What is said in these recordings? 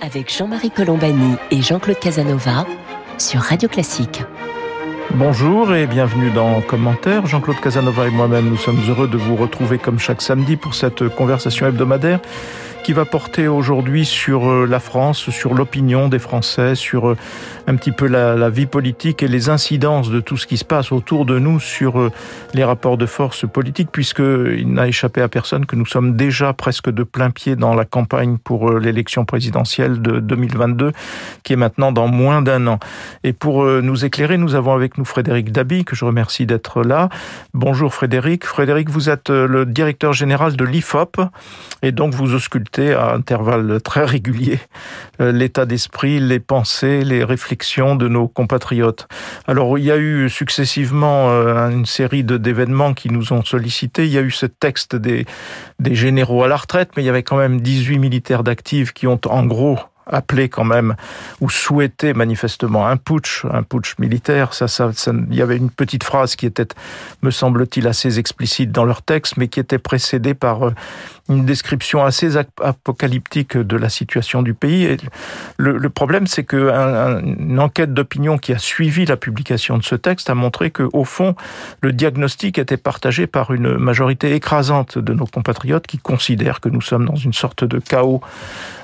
Avec Jean-Marie Colombani et Jean-Claude Casanova sur Radio Classique. Bonjour et bienvenue dans Commentaire. Jean-Claude Casanova et moi-même, nous sommes heureux de vous retrouver comme chaque samedi pour cette conversation hebdomadaire qui va porter aujourd'hui sur euh, la France, sur l'opinion des Français, sur euh, un petit peu la, vie politique et les incidences de tout ce qui se passe autour de nous sur euh, les rapports de force politiques, puisqu'il n'a échappé à personne que nous sommes déjà presque de plein pied dans la campagne pour l'élection présidentielle de 2022, qui est maintenant dans moins d'un an. Et pour nous éclairer, nous avons avec nous Frédéric Dabi, que je remercie d'être là. Bonjour Frédéric. Frédéric, vous êtes le directeur général de l'IFOP, et donc vous auscultez à intervalles très réguliers euh, l'état d'esprit, les pensées, les réflexions de nos compatriotes. Alors il y a eu successivement euh, une série d'événements qui nous ont sollicités. Il y a eu ce texte des, des généraux à la retraite, mais il y avait quand même 18 militaires d'actifs qui ont en gros appelé quand même ou souhaité manifestement un putsch, un putsch militaire. Ça, ça, il y avait une petite phrase qui était, me semble-t-il, assez explicite dans leur texte, mais qui était précédée par euh, une description assez apocalyptique de la situation du pays. Et le, problème, c'est que un, une enquête d'opinion qui a suivi la publication de ce texte a montré que, au fond, le diagnostic était partagé par une majorité écrasante de nos compatriotes qui considèrent que nous sommes dans une sorte de chaos.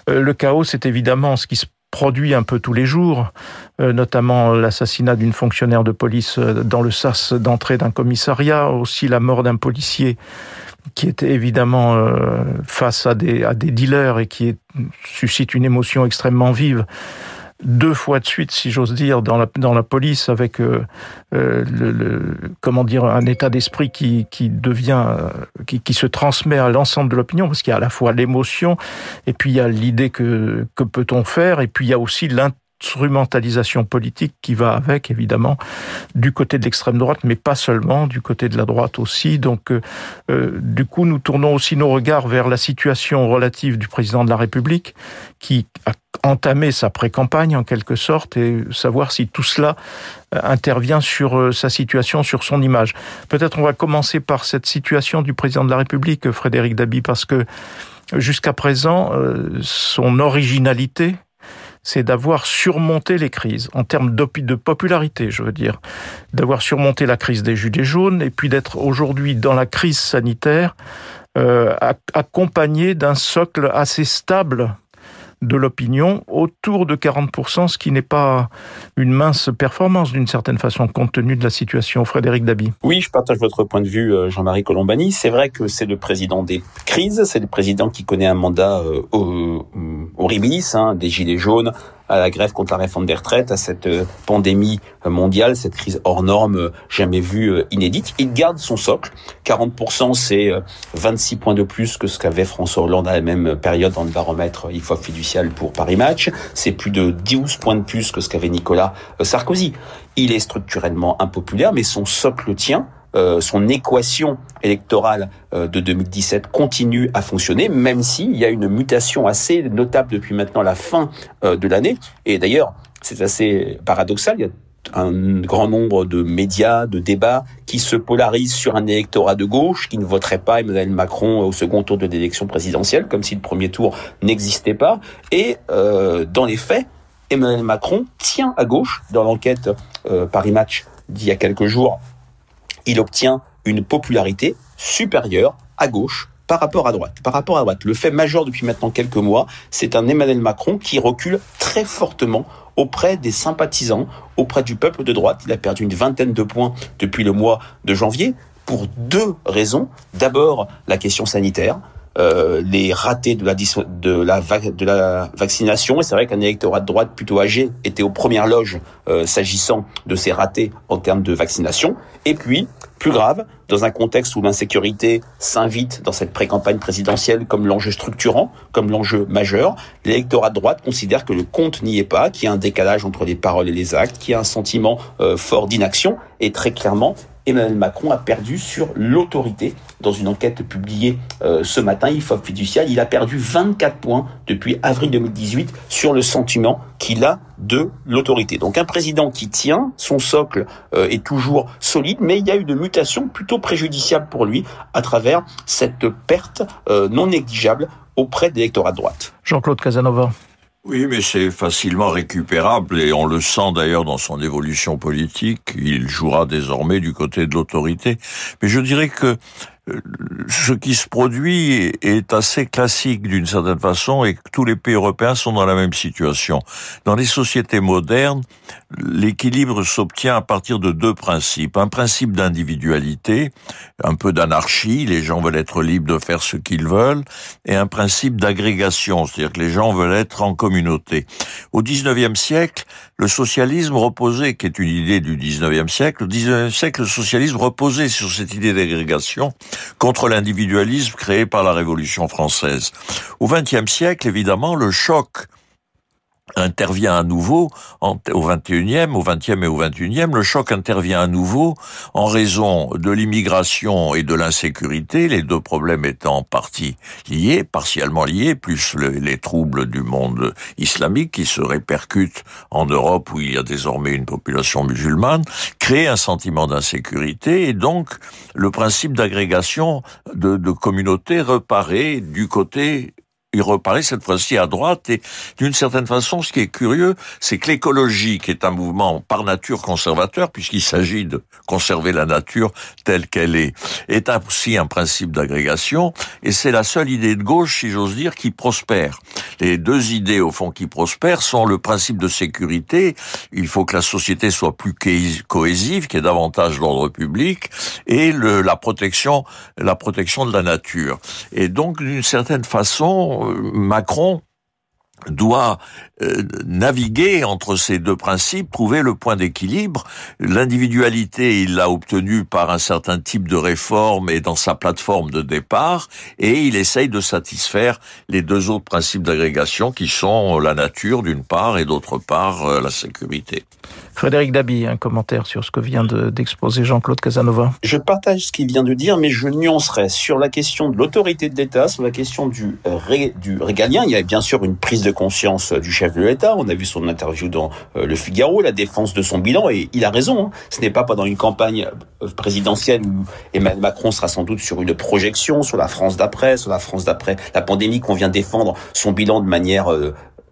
Euh, le chaos, c'est évidemment ce qui se produit un peu tous les jours, euh, notamment l'assassinat d'une fonctionnaire de police euh, dans le sas d'entrée d'un commissariat, aussi la mort d'un policier qui était évidemment euh, face à des, à des dealers et qui suscite une émotion extrêmement vive. Deux fois de suite, si j'ose dire, dans la, dans la police, avec euh, euh, comment dire, un état d'esprit qui, qui devient, qui, qui se transmet à l'ensemble de l'opinion, parce qu'il y a à la fois l'émotion, et puis il y a l'idée que, que peut-on faire, et puis il y a aussi l'intérêt instrumentalisation politique qui va avec, évidemment, du côté de l'extrême droite, mais pas seulement, du côté de la droite aussi. Donc, euh, euh, du coup, nous tournons aussi nos regards vers la situation relative du président de la République, qui a entamé sa pré-campagne en quelque sorte, et savoir si tout cela euh, intervient sur euh, sa situation, sur son image. Peut-être on va commencer par cette situation du président de la République, Frédéric Dabi, parce que jusqu'à présent, son originalité, c'est d'avoir surmonté les crises, en termes de popularité, je veux dire, d'avoir surmonté la crise des Gilets jaunes, et puis d'être aujourd'hui dans la crise sanitaire, euh, accompagné d'un socle assez stable de l'opinion autour de 40%, ce qui n'est pas une mince performance d'une certaine façon, compte tenu de la situation. Frédéric Dabi. Oui, je partage votre point de vue, euh, Jean-Marie Colombani. C'est vrai que c'est le président des crises, c'est le président qui connaît un mandat euh, horribilis, hein, des gilets jaunes, à la grève contre la réforme des retraites, à cette euh, pandémie euh, mondiale, cette crise hors norme euh, jamais vue, inédite. Il garde son socle. 40%, c'est 26 points de plus que ce qu'avait François Hollande à la même période dans le baromètre IFOP fiducial pour Paris Match. C'est plus de 12 points de plus que ce qu'avait Nicolas Sarkozy. Il est structurellement impopulaire, mais son socle tient. Euh, son équation électorale euh, de 2017 continue à fonctionner, même s'il y a une mutation assez notable depuis maintenant la fin euh, de l'année. Et d'ailleurs, c'est assez paradoxal. Il y a un grand nombre de médias, de débats qui se polarisent sur un électorat de gauche qui ne voterait pas Emmanuel Macron au second tour de l'élection présidentielle, comme si le premier tour n'existait pas. Et dans les faits, Emmanuel Macron tient à gauche dans l'enquête Paris Match d'il y a quelques jours il obtient une popularité supérieure à gauche par rapport à droite. Par rapport à droite, le fait majeur depuis maintenant quelques mois, c'est un Emmanuel Macron qui recule très fortement auprès des sympathisants, auprès du peuple de droite. Il a perdu une vingtaine de points depuis le mois de janvier pour deux raisons. D'abord, la question sanitaire. Euh, les ratés de la, de la, de la vaccination. Et c'est vrai qu'un électorat de droite plutôt âgé était aux premières loges euh, s'agissant de ces ratés en termes de vaccination. Et puis, plus grave, dans un contexte où l'insécurité s'invite dans cette pré-campagne présidentielle comme l'enjeu structurant, comme l'enjeu majeur, l'électorat de droite considère que le compte n'y est pas, qu'il y a un décalage entre les paroles et les actes, qu'il y a un sentiment euh, fort d'inaction, et très clairement, Emmanuel Macron a perdu sur l'autorité. Dans une enquête publiée euh, ce matin, IFOP fiducial, il a perdu 24 points depuis avril 2018 sur le sentiment qu'il a de l'autorité. Donc un président qui tient, son socle euh, est toujours solide, mais il y a eu de mutations plutôt préjudiciables pour lui à travers cette perte euh, non négligeable auprès de l'électorat de droite. Jean-Claude Casanova. Oui, mais c'est facilement récupérable et on le sent d'ailleurs dans son évolution politique. Il jouera désormais du côté de l'autorité. Mais je dirais que ce qui se produit est assez classique d'une certaine façon et tous les pays européens sont dans la même situation. Dans les sociétés modernes, l'équilibre s'obtient à partir de deux principes. Un principe d'individualité, un peu d'anarchie, les gens veulent être libres de faire ce qu'ils veulent, et un principe d'agrégation, c'est-à-dire que les gens veulent être en communauté. Au XIXe siècle, le socialisme reposait, qui est une idée du XIXe siècle, au XIXe siècle, le socialisme reposait sur cette idée d'agrégation contre l'individualisme créé par la Révolution française. Au XXe siècle, évidemment, le choc intervient à nouveau au 21e, au 20e et au 21e, le choc intervient à nouveau en raison de l'immigration et de l'insécurité, les deux problèmes étant en partie liés, partiellement liés, plus les troubles du monde islamique qui se répercutent en Europe où il y a désormais une population musulmane, créent un sentiment d'insécurité et donc le principe d'agrégation de, de communautés reparaît du côté il reparler cette fois-ci à droite. Et d'une certaine façon, ce qui est curieux, c'est que l'écologie, qui est un mouvement par nature conservateur, puisqu'il s'agit de conserver la nature telle qu'elle est, est aussi un principe d'agrégation. Et c'est la seule idée de gauche, si j'ose dire, qui prospère. Les deux idées, au fond, qui prospèrent sont le principe de sécurité. Il faut que la société soit plus cohésive, qu'il y ait davantage d'ordre public, et la protection, la protection de la nature. Et donc, d'une certaine façon, Macron doit euh, naviguer entre ces deux principes, trouver le point d'équilibre. L'individualité, il l'a obtenue par un certain type de réforme et dans sa plateforme de départ, et il essaye de satisfaire les deux autres principes d'agrégation qui sont la nature d'une part et d'autre part euh, la sécurité. Frédéric Dabi, un commentaire sur ce que vient d'exposer Jean-Claude Casanova. Je partage ce qu'il vient de dire, mais je nuancerai sur la question de l'autorité de l'État, sur la question du, du régalien. Il y a bien sûr une prise de conscience du chef de l'État. On a vu son interview dans euh, Le Figaro, la défense de son bilan, et il a raison. Hein. Ce n'est pas pendant une campagne euh, présidentielle où Emmanuel Macron sera sans doute sur une projection sur la France d'après, sur la France d'après la pandémie, qu'on vient défendre son bilan de manière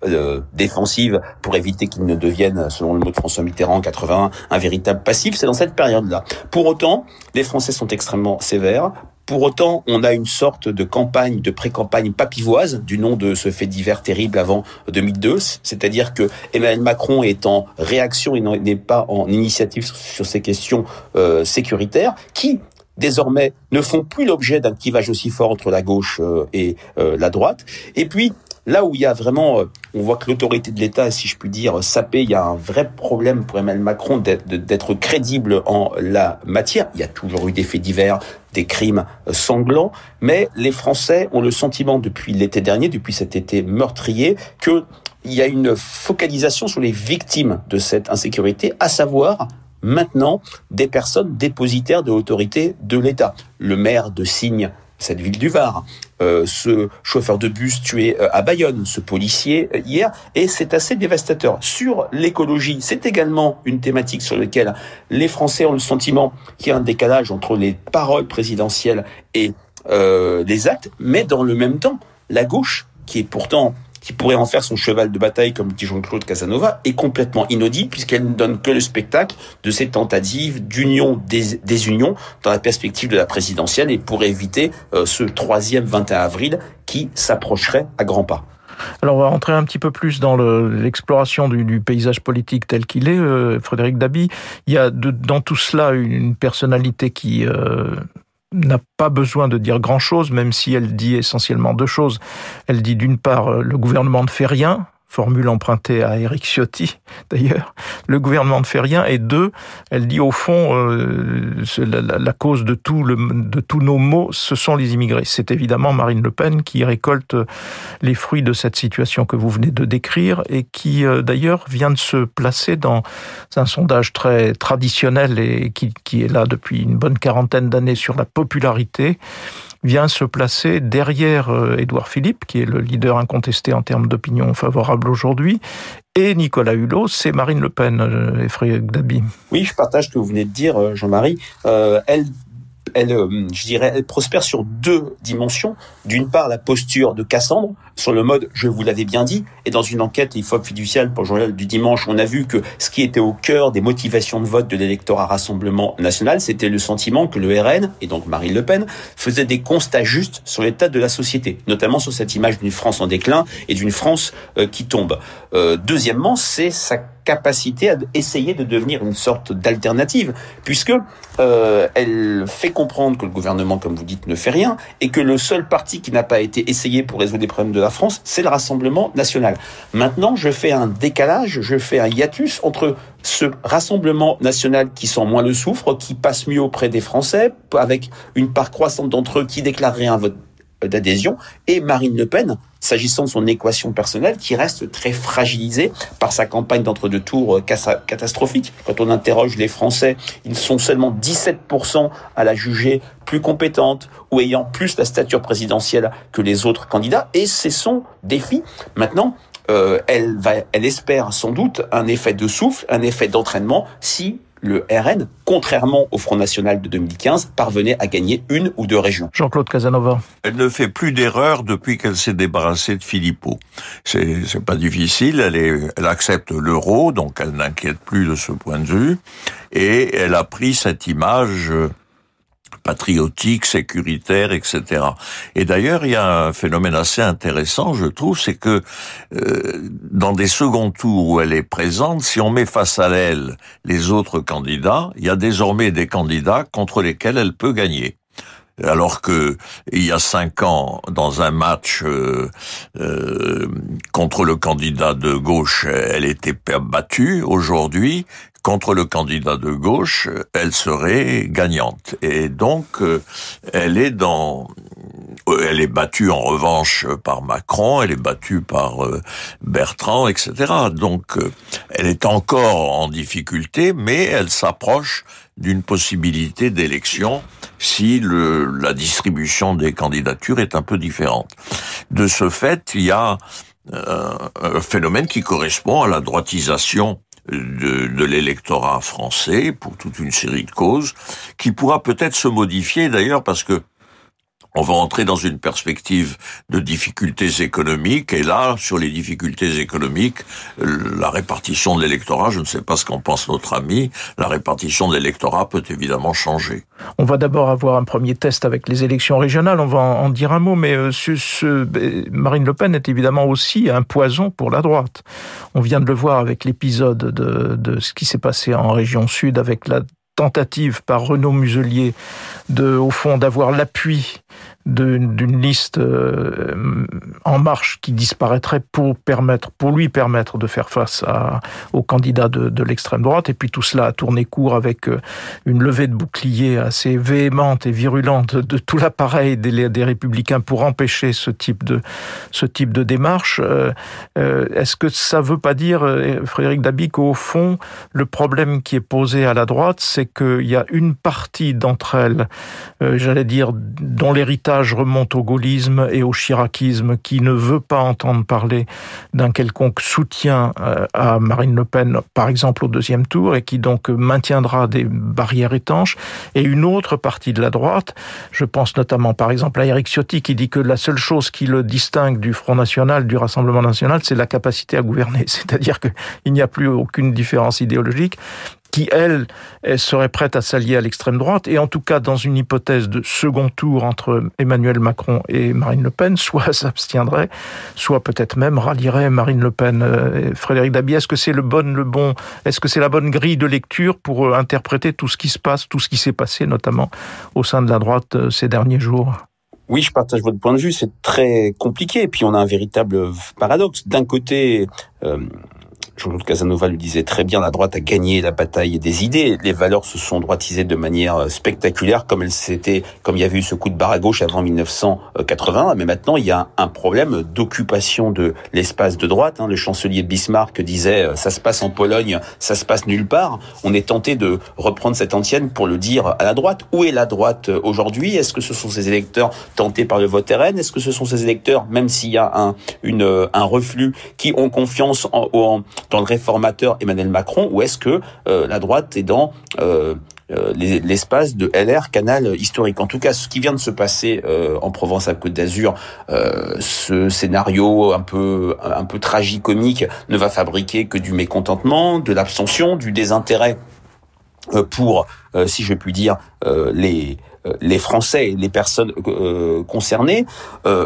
euh, défensive pour éviter qu'il ne devienne, selon le mot de François Mitterrand en 81, un véritable passif. C'est dans cette période-là. Pour autant, les Français sont extrêmement sévères. Pour autant, on a une sorte de campagne, de pré-campagne papivoise, du nom de ce fait divers terrible avant 2002. C'est-à-dire que Emmanuel Macron est en réaction et n'est pas en initiative sur ces questions euh, sécuritaires, qui désormais ne font plus l'objet d'un clivage aussi fort entre la gauche euh, et la droite. Et puis, Là où il y a vraiment, euh, on voit que l'autorité de l'État, si je puis dire, sapée, il y a un vrai problème pour Emmanuel Macron d'être crédible en la matière. Il y a toujours eu des faits divers, des crimes euh, sanglants, mais les Français ont le sentiment depuis l'été dernier, depuis cet été meurtrier, que il y a une focalisation sur les victimes de cette insécurité, à savoir maintenant des personnes dépositaires de l'autorité de l'État. Le maire de Signe cette ville du Var, euh, ce chauffeur de bus tué euh, à Bayonne, ce policier euh, hier, et c'est assez dévastateur. Sur l'écologie, c'est également une thématique sur laquelle les Français ont le sentiment qu'il y a un décalage entre les paroles présidentielles et les actes, mais dans le même temps, la gauche, qui est pourtant qui pourrait en faire son cheval de bataille, comme dit Jean-Claude Casanova, est complètement inaudible puisqu'elle ne donne que le spectacle de ces tentatives d'union des, unions dans la perspective de la présidentielle et pour éviter euh, ce troisième 21 avril qui s'approcherait à grands pas. Alors on va rentrer un petit peu plus dans l'exploration du, paysage politique tel qu'il est, euh, Frédéric Dabi. Il y a dans tout cela une personnalité qui euh, n'a pas besoin de dire grand-chose, même si elle dit essentiellement deux choses. Elle dit d'une part, euh, le gouvernement ne fait rien, formule empruntée à Eric Ciotti d'ailleurs, le gouvernement ne fait rien, et deux, elle dit au fond, euh, la, cause de, tout de tous nos maux, ce sont les immigrés. C'est évidemment Marine Le Pen qui récolte les fruits de cette situation que vous venez de décrire, et qui euh, d'ailleurs vient de se placer dans un sondage très traditionnel et qui est là depuis une bonne quarantaine d'années sur la popularité vient se placer derrière euh, Édouard Philippe, qui est le leader incontesté en termes d'opinion favorable aujourd'hui, et Nicolas Hulot, c'est Marine Le Pen, euh, et Frédéric Dabi. Oui, je partage ce que vous venez de dire, euh, Jean-Marie. elle elle, euh, je dirais, elle prospère sur deux dimensions. D'une part, la posture de Cassandre, sur le mode je vous l'avais bien dit, et dans une enquête IFOP fiduciale pour le journal du dimanche, on a vu que ce qui était au cœur des motivations de vote de l'électorat Rassemblement National, c'était le sentiment que le RN, et donc Marine Le Pen, faisait des constats justes sur l'état de la société, notamment sur cette image d'une France en déclin et d'une France euh, qui tombe. Euh, deuxièmement, c'est sa capacité à essayer de devenir une sorte d'alternative, puisque euh, elle fait comprendre que le gouvernement, comme vous dites, ne fait rien, et que le seul parti qui n'a pas été essayé pour résoudre les problèmes de la France, c'est le Rassemblement national. Maintenant, je fais un décalage, je fais un hiatus entre ce Rassemblement national qui sent moins le souffre, qui passe mieux auprès des Français, avec une part croissante d'entre eux qui déclarerait un vote d'adhésion, et Marine Le Pen, s'agissant de son équation personnelle, qui reste très fragilisée par sa campagne d'entre-deux tours euh, catastrophique. Quand on interroge les Français, ils sont seulement 17% à la juger plus compétente ou ayant plus la stature présidentielle que les autres candidats, et c'est son défi. Maintenant, euh, elle, va, elle espère sans doute un effet de souffle, un effet d'entraînement si le RN, contrairement au Front National de 2015, parvenait à gagner une ou deux régions. Jean-Claude Casanova. Elle ne fait plus d'erreurs depuis qu'elle s'est débarrassée de Philippot. C'est, c'est pas difficile, elle, est, elle accepte l'euro, donc elle n'inquiète plus de ce point de vue, et elle a pris cette image patriotique, sécuritaire, etc. Et d'ailleurs, il y a un phénomène assez intéressant, je trouve, c'est que euh, dans des seconds tours où elle est présente, si on met face à elle les autres candidats, il y a désormais des candidats contre lesquels elle peut gagner alors que il y a cinq ans, dans un match euh, euh, contre le candidat de gauche, elle était battue. Aujourd'hui, contre le candidat de gauche, elle serait gagnante. Et donc, euh, elle est dans, euh, elle est battue en revanche par Macron, elle est battue par euh, Bertrand, etc. Donc, elle est encore en difficulté, mais elle s'approche d'une possibilité d'élection si le, la distribution des candidatures est un peu différente. De ce fait, il y a un phénomène qui correspond à la droitisation de, l'électorat français pour toute une série de causes, qui pourra peut-être se modifier d'ailleurs parce que on va entrer dans une perspective de difficultés économiques, et là, sur les difficultés économiques, la répartition de l'électorat, je ne sais pas ce qu'en pense notre ami, la répartition de l'électorat peut évidemment changer. On va d'abord avoir un premier test avec les élections régionales, on va en dire un mot, mais euh, ce, ce, Marine Le Pen est évidemment aussi un poison pour la droite. On vient de le voir avec l'épisode de, de ce qui s'est passé en région sud avec la tentative par Renaud Muselier de, au fond, d'avoir l'appui d'une liste euh, en marche qui disparaîtrait pour permettre, pour lui permettre de faire face aux candidats de, l'extrême droite. Et puis tout cela a tourné court avec euh, une levée de bouclier assez véhémente et virulente de tout l'appareil des, des républicains pour empêcher ce type de, ce type de démarche. Euh, est-ce que ça veut pas dire, Frédéric Dabi, qu'au fond, le problème qui est posé à la droite, c'est qu'il y a une partie d'entre elles, j'allais dire, dont l'héritage remonte au gaullisme et au chiracisme, qui ne veut pas entendre parler d'un quelconque soutien euh, à Marine Le Pen, par exemple au deuxième tour, et qui donc maintiendra des barrières étanches, et une autre partie de la droite, je pense notamment par exemple à Eric Ciotti, qui dit que la seule chose qui le distingue du Front National, du Rassemblement National, c'est la capacité à gouverner, c'est-à-dire qu'il n'y a plus aucune différence idéologique, qui, elle, serait prête à s'allier à l'extrême droite, et en tout cas dans une hypothèse de second tour entre Emmanuel Macron et Marine Le Pen, soit s'abstiendrait, soit peut-être même rallierait Marine Le Pen. Euh, Frédéric Dabi, est-ce que c'est le bon, le bon, est-ce que c'est la bonne grille de lecture pour euh, interpréter tout ce qui se passe, tout ce qui s'est passé, notamment au sein de la droite euh, ces derniers jours? Oui, je partage votre point de vue. C'est très compliqué. Et puis on a un véritable paradoxe. D'un côté, Jean-Claude Casanova le disait très bien, la droite a gagné la bataille des idées. Les valeurs se sont droitisées de manière euh, spectaculaire, comme elle s'était, comme il y avait eu ce coup de barre à gauche avant 1980. Mais maintenant, il y a un problème d'occupation de l'espace de droite. Hein. Le chancelier Bismarck disait euh, ça se passe en Pologne, ça se passe nulle part. On est tenté de reprendre cette antienne pour le dire à la droite. Où est la droite euh, aujourd'hui? Est-ce que ce sont ces électeurs tentés par le vote RN Est-ce que ce sont ces électeurs, même s'il y a un, un reflux, qui ont confiance en dans le réformateur Emmanuel Macron ou est-ce que euh, la droite est dans euh, euh, l'espace de LR canal historique? En tout cas, ce qui vient de se passer en Provence à Côte d'Azur, ce scénario un peu un peu tragicomique ne va fabriquer que du mécontentement, de l'abstention, du désintérêt pour, si je puis dire, les les Français les personnes concernées.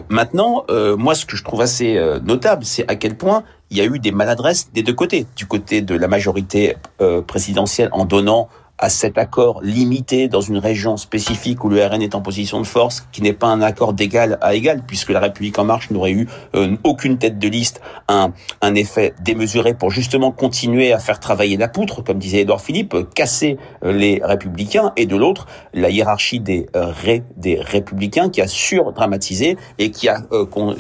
maintenant, moi, ce que je trouve assez notable, c'est à quel point il y a eu des maladresses des deux côtés. Du côté de la majorité euh, présidentielle en donnant à cet accord limité dans une région spécifique où le RN est en position de force, qui n'est pas un accord d'égal à égal, puisque la République en marche n'aurait eu euh, aucune tête de liste, un, un effet démesuré pour justement continuer à faire travailler la poutre, comme disait Edouard Philippe, casser euh, les républicains, et de l'autre, la hiérarchie des, euh, des républicains qui a surdramatisé et qui a,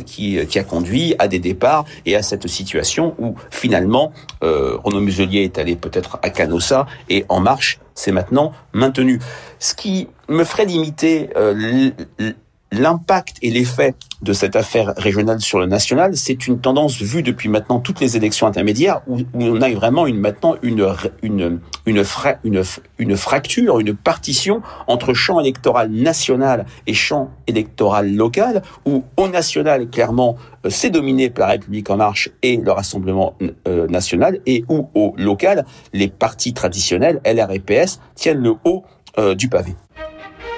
qui, qui, a conduit à des départs et à cette situation où finalement Renaud Muselier est allé peut-être à Canossa et En Marche c'est maintenant maintenu. Ce qui me ferait limiter euh, l'impact et l'effet de cette affaire régionale sur le national, c'est une tendance vue depuis maintenant toutes les élections intermédiaires où, on a vraiment une, maintenant une, une, une, une, une fracture, une partition entre champ électoral national et champ électoral local où au national, clairement, euh, c'est dominé par la République en marche et le Rassemblement euh, national et où au local, les partis traditionnels, LR et PS, tiennent le haut euh, du pavé.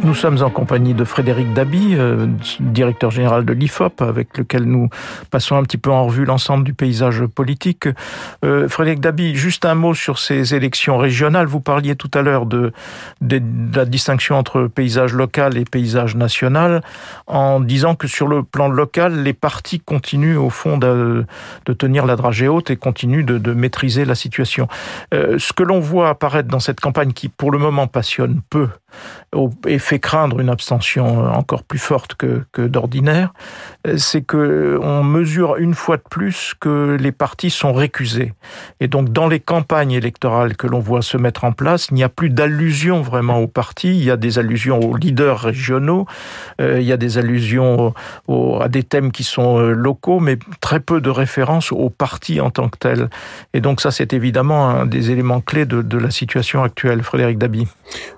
Nous sommes en compagnie de Frédéric Dabi, euh, directeur général de l'IFOP, avec lequel nous passons un petit peu en revue l'ensemble du paysage politique. Euh, Frédéric Dabi, juste un mot sur ces élections régionales. Vous parliez tout à l'heure de, de, la distinction entre paysage local et paysage national, en disant que sur le plan local, les partis continuent au fond de, de tenir la dragée haute et continuent de, de maîtriser la situation. Euh, ce que l'on voit apparaître dans cette campagne qui, pour le moment, passionne peu, et fait craindre une abstention encore plus forte que, d'ordinaire, c'est que on mesure une fois de plus que les partis sont récusés. Et donc, dans les campagnes électorales que l'on voit se mettre en place, il n'y a plus d'allusion vraiment aux partis. Il y a des allusions aux leaders régionaux, euh, il y a des allusions à des thèmes qui sont euh, locaux, mais très peu de références aux partis en tant que tels. Et donc, ça, c'est évidemment un des éléments clés de, de la situation actuelle. Frédéric Dabi.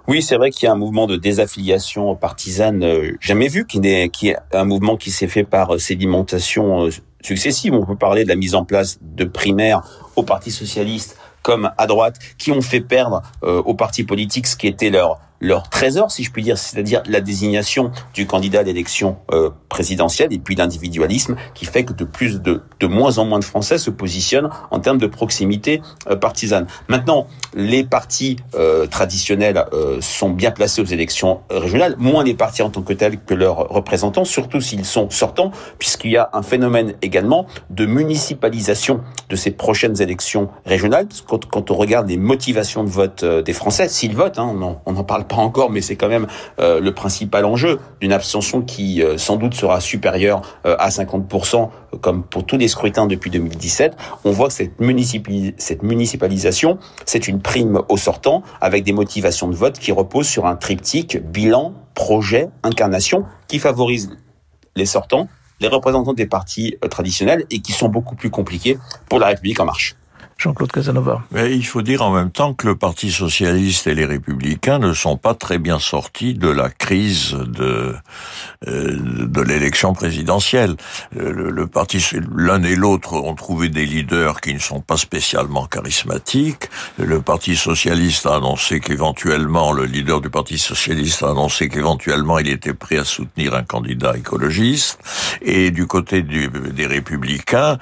Oui, c'est vrai qu'il y a un mouvement de désaffiliation partisane euh, jamais vu, qui est, qui est un mouvement qui s'est fait par euh, sédimentation euh, successive. On peut parler de la mise en place de primaires au Parti socialiste comme à droite, qui ont fait perdre aux partis politiques ce qui était leur leur trésor, si je puis dire, c'est-à-dire la désignation du candidat à l'élection euh, présidentielle et puis l'individualisme qui fait que de plus de, de moins en moins de Français se positionnent en termes de proximité euh, partisane. Maintenant, les partis euh, traditionnels sont bien placés aux élections régionales, moins les partis en tant que tels que leurs représentants, surtout s'ils sont sortants, puisqu'il y a un phénomène également de municipalisation de ces prochaines élections régionales. Quand, quand on regarde les motivations de vote des Français, s'ils votent, hein, on n'en parle pas encore, mais c'est quand même euh, le principal enjeu d'une abstention qui euh, sans doute sera supérieure euh, à 50%, comme pour tous les scrutins depuis 2017. On voit que cette, cette municipalisation, c'est une prime au sortant, avec des motivations de vote qui reposent sur un triptyque bilan, projet, incarnation, qui favorise les sortants, les représentants des partis traditionnels et qui sont beaucoup plus compliqués pour la République en marche. Jean-Claude Casanova. Mais il faut dire en même temps que le Parti socialiste et les républicains ne sont pas très bien sortis de la crise de, de l'élection présidentielle. Le, le parti, l'un et l'autre ont trouvé des leaders qui ne sont pas spécialement charismatiques. Le Parti socialiste a annoncé qu'éventuellement, le leader du Parti socialiste a annoncé qu'éventuellement il était prêt à soutenir un candidat écologiste. Et du côté des républicains,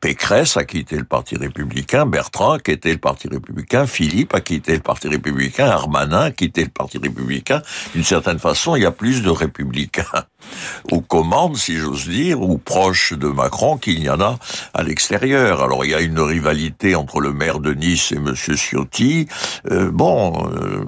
Pécresse a quitté le Parti républicain, Bertrand a quitté le Parti républicain, Philippe a quitté le Parti républicain, Armanin a quitté le Parti républicain. D'une certaine façon, il y a plus de républicains aux commandes, si j'ose dire, ou proches de Macron qu'il y en a à l'extérieur. Alors il y a une rivalité entre le maire de Nice et Monsieur Ciotti. Euh, bon, euh,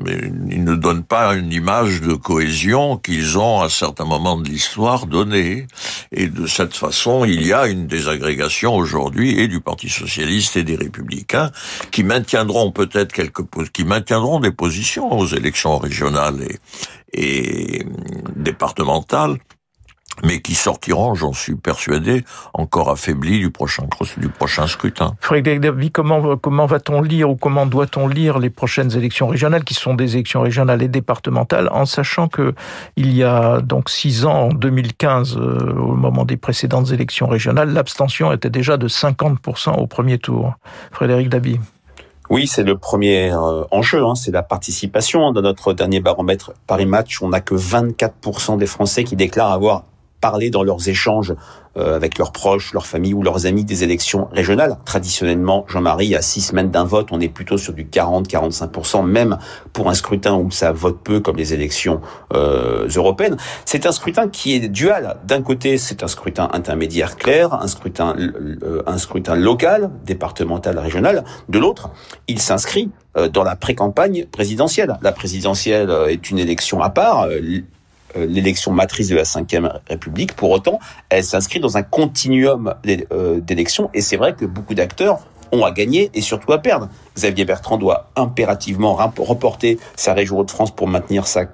ils ne donnent pas une image de cohésion qu'ils ont à certains moments de l'histoire donnée. Et de cette façon, il y a une désagrégation aujourd'hui et du Parti socialiste et des Républicains qui maintiendront peut-être quelques qui maintiendront des positions aux élections régionales et départementales mais qui sortiront, j'en suis persuadé, encore affaiblis du prochain, du prochain scrutin. Frédéric David, comment, comment va-t-on lire ou comment doit-on lire les prochaines élections régionales, qui sont des élections régionales et départementales, en sachant que il y a donc six ans, en 2015, euh, au moment des précédentes élections régionales, l'abstention était déjà de 50% au premier tour. Frédéric Dabi. Oui, c'est le premier euh, enjeu, hein, c'est la participation. Dans notre dernier baromètre Paris Match, on n'a que 24% des Français qui déclarent avoir parler dans leurs échanges euh, avec leurs proches, leurs familles ou leurs amis des élections régionales. Traditionnellement, Jean-Marie, à six semaines d'un vote, on est plutôt sur du 40-45%, même pour un scrutin où ça vote peu, comme les élections euh, européennes. C'est un scrutin qui est dual. D'un côté, c'est un scrutin intermédiaire clair, un scrutin, euh, un scrutin local, départemental, régional. De l'autre, il s'inscrit dans la pré-campagne présidentielle. La présidentielle est une élection à part. Euh, l'élection matrice de la Ve République. Pour autant, elle s'inscrit dans un continuum euh, d'élections et c'est vrai que beaucoup d'acteurs ont à gagner et surtout à perdre. Xavier Bertrand doit impérativement reporter sa région de France pour maintenir sa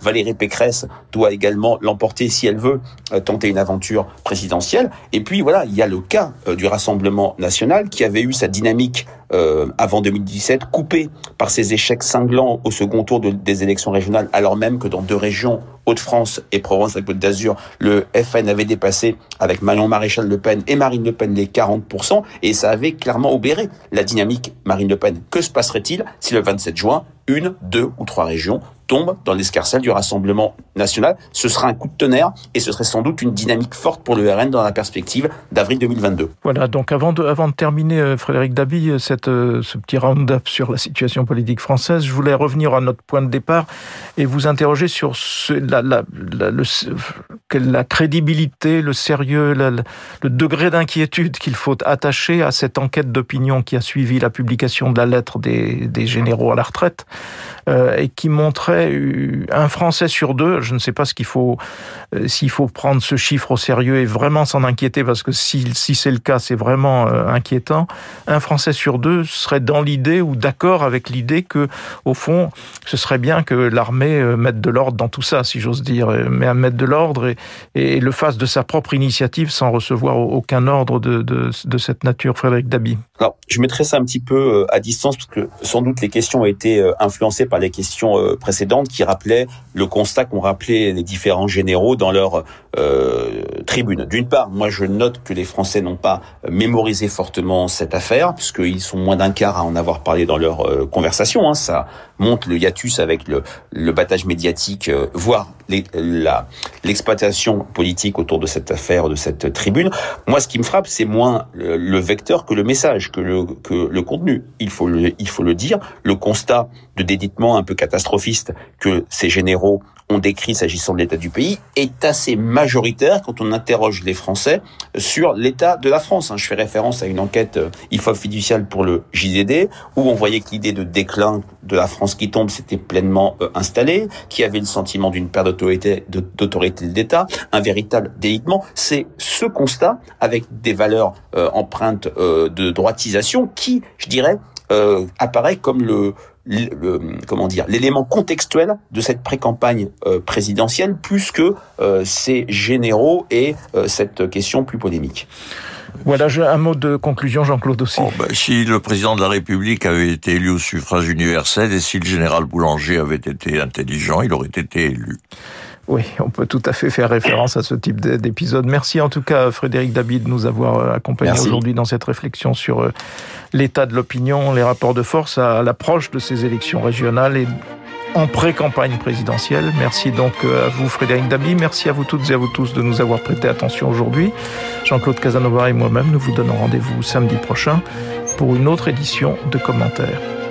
Valérie Pécresse doit également l'emporter si elle veut euh, tenter une aventure présidentielle. Et puis voilà, il y a le cas du Rassemblement national qui avait eu sa dynamique euh, avant 2017, coupé par ses échecs cinglants au second tour des élections régionales, alors même que dans deux régions, Hauts-de-France et Provence-Côte d'Azur, le FN avait dépassé avec Marion Maréchal Le Pen et Marine Le Pen les 40%, et ça avait clairement obéré la dynamique Marine Le Pen. Que se passerait-il si le 27 juin, une, deux ou trois régions tombent dans l'escarcelle du Rassemblement national? Ce sera un coup de tonnerre et ce serait sans doute une dynamique forte pour le RN dans la perspective d'avril 2022. Voilà, donc avant de, terminer, euh, Frédéric Dabi, euh, euh, ce petit round-up sur la situation politique française, je voulais revenir à notre point de départ et vous interroger sur ce, la, la, la, la crédibilité, le sérieux, le degré d'inquiétude qu'il faut attacher à cette enquête d'opinion qui a suivi la publication de la lettre des, des généraux à la retraite euh, et qui montrait euh, un Français sur deux. Je ne sais pas ce qu'il faut, euh, s'il faut prendre ce chiffre au sérieux et vraiment s'en inquiéter parce que si, si c'est le cas, c'est vraiment inquiétant. Un Français sur deux serait dans l'idée ou d'accord avec l'idée que, au fond, ce serait bien que l'armée mette de l'ordre dans tout ça, j'ose dire, mais à mettre de l'ordre et, le fasse de sa propre initiative sans recevoir aucun ordre de, cette nature, Frédéric Dabi. Alors, je mettrai ça un petit peu à distance parce que sans doute les questions ont été influencées par les questions euh, précédentes qui rappelaient le constat qu'ont rappelé les différents généraux dans leur euh, tribune. D'une part, moi je note que les Français n'ont pas mémorisé fortement cette affaire, puisqu'ils sont moins d'un quart à en avoir parlé dans leur euh, conversation. Hein. Ça monte le hiatus avec le, le battage médiatique, euh, voire l'exploitation politique autour de cette affaire, de cette tribune. Moi, ce qui me frappe, c'est moins le, vecteur que le message, que le, que le contenu. Il faut le, il faut le dire. Le constat de déditement un peu catastrophiste que ces généraux ont décrit s'agissant de l'état du pays est assez majoritaire quand on interroge les Français sur l'état de la France. Hein. Je fais référence à une enquête euh, IFOP fiduciale pour le JDD où on voyait que l'idée de déclin de la France qui tombe s'était pleinement euh, installée, qui avait le sentiment d'une perte d'autorité d'autorité de l'État, un véritable délitement. C'est ce constat avec des valeurs euh, empreintes de droitisation qui, je dirais, apparaît comme le, comment dire l'élément contextuel de cette pré-campagne euh, présidentielle plus que euh, ces généraux et euh, cette question plus polémique. Voilà, un mot de conclusion, Jean-Claude aussi. Oh, ben, si le président de la République avait été élu au suffrage universel et si le général Boulanger avait été intelligent, il aurait été élu. Oui, on peut tout à fait faire référence à ce type d'épisode. Merci en tout cas Frédéric David de nous avoir euh, accompagnés aujourd'hui dans cette réflexion sur euh, l'état de l'opinion, les rapports de force à l'approche de ces élections régionales et en pré-campagne présidentielle. Merci donc euh, à vous Frédéric Dabi, merci à vous toutes et à vous tous de nous avoir prêté attention aujourd'hui. Jean-Claude Casanova et moi-même, nous vous donnons rendez-vous samedi prochain pour une autre édition de commentaires.